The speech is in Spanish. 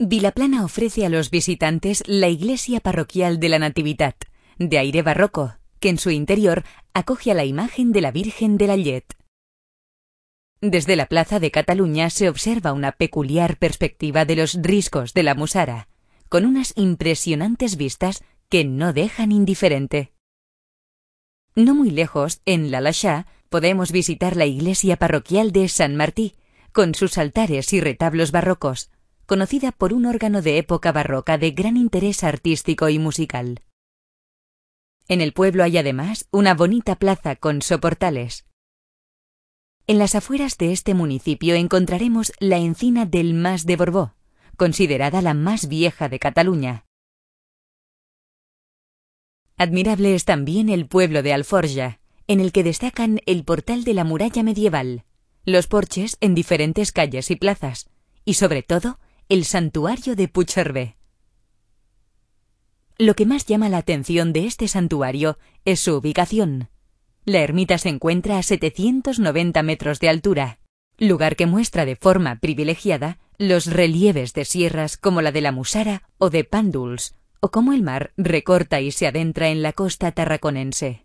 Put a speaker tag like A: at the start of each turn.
A: Vilaplana ofrece a los visitantes la iglesia parroquial de la Natividad, de aire barroco, que en su interior acoge a la imagen de la Virgen de la Llet. Desde la Plaza de Cataluña se observa una peculiar perspectiva de los riscos de la Musara, con unas impresionantes vistas que no dejan indiferente. No muy lejos, en La Lachá, podemos visitar la iglesia parroquial de San Martí, con sus altares y retablos barrocos, conocida por un órgano de época barroca de gran interés artístico y musical. En el pueblo hay además una bonita plaza con soportales. En las afueras de este municipio encontraremos la encina del Mas de Borbó, considerada la más vieja de Cataluña. Admirable es también el pueblo de Alforja, en el que destacan el portal de la muralla medieval, los porches en diferentes calles y plazas, y sobre todo el santuario de Puigcerver. Lo que más llama la atención de este santuario es su ubicación. La ermita se encuentra a 790 metros de altura, lugar que muestra de forma privilegiada los relieves de sierras como la de la Musara o de Pánduls, o como el mar recorta y se adentra en la costa tarraconense.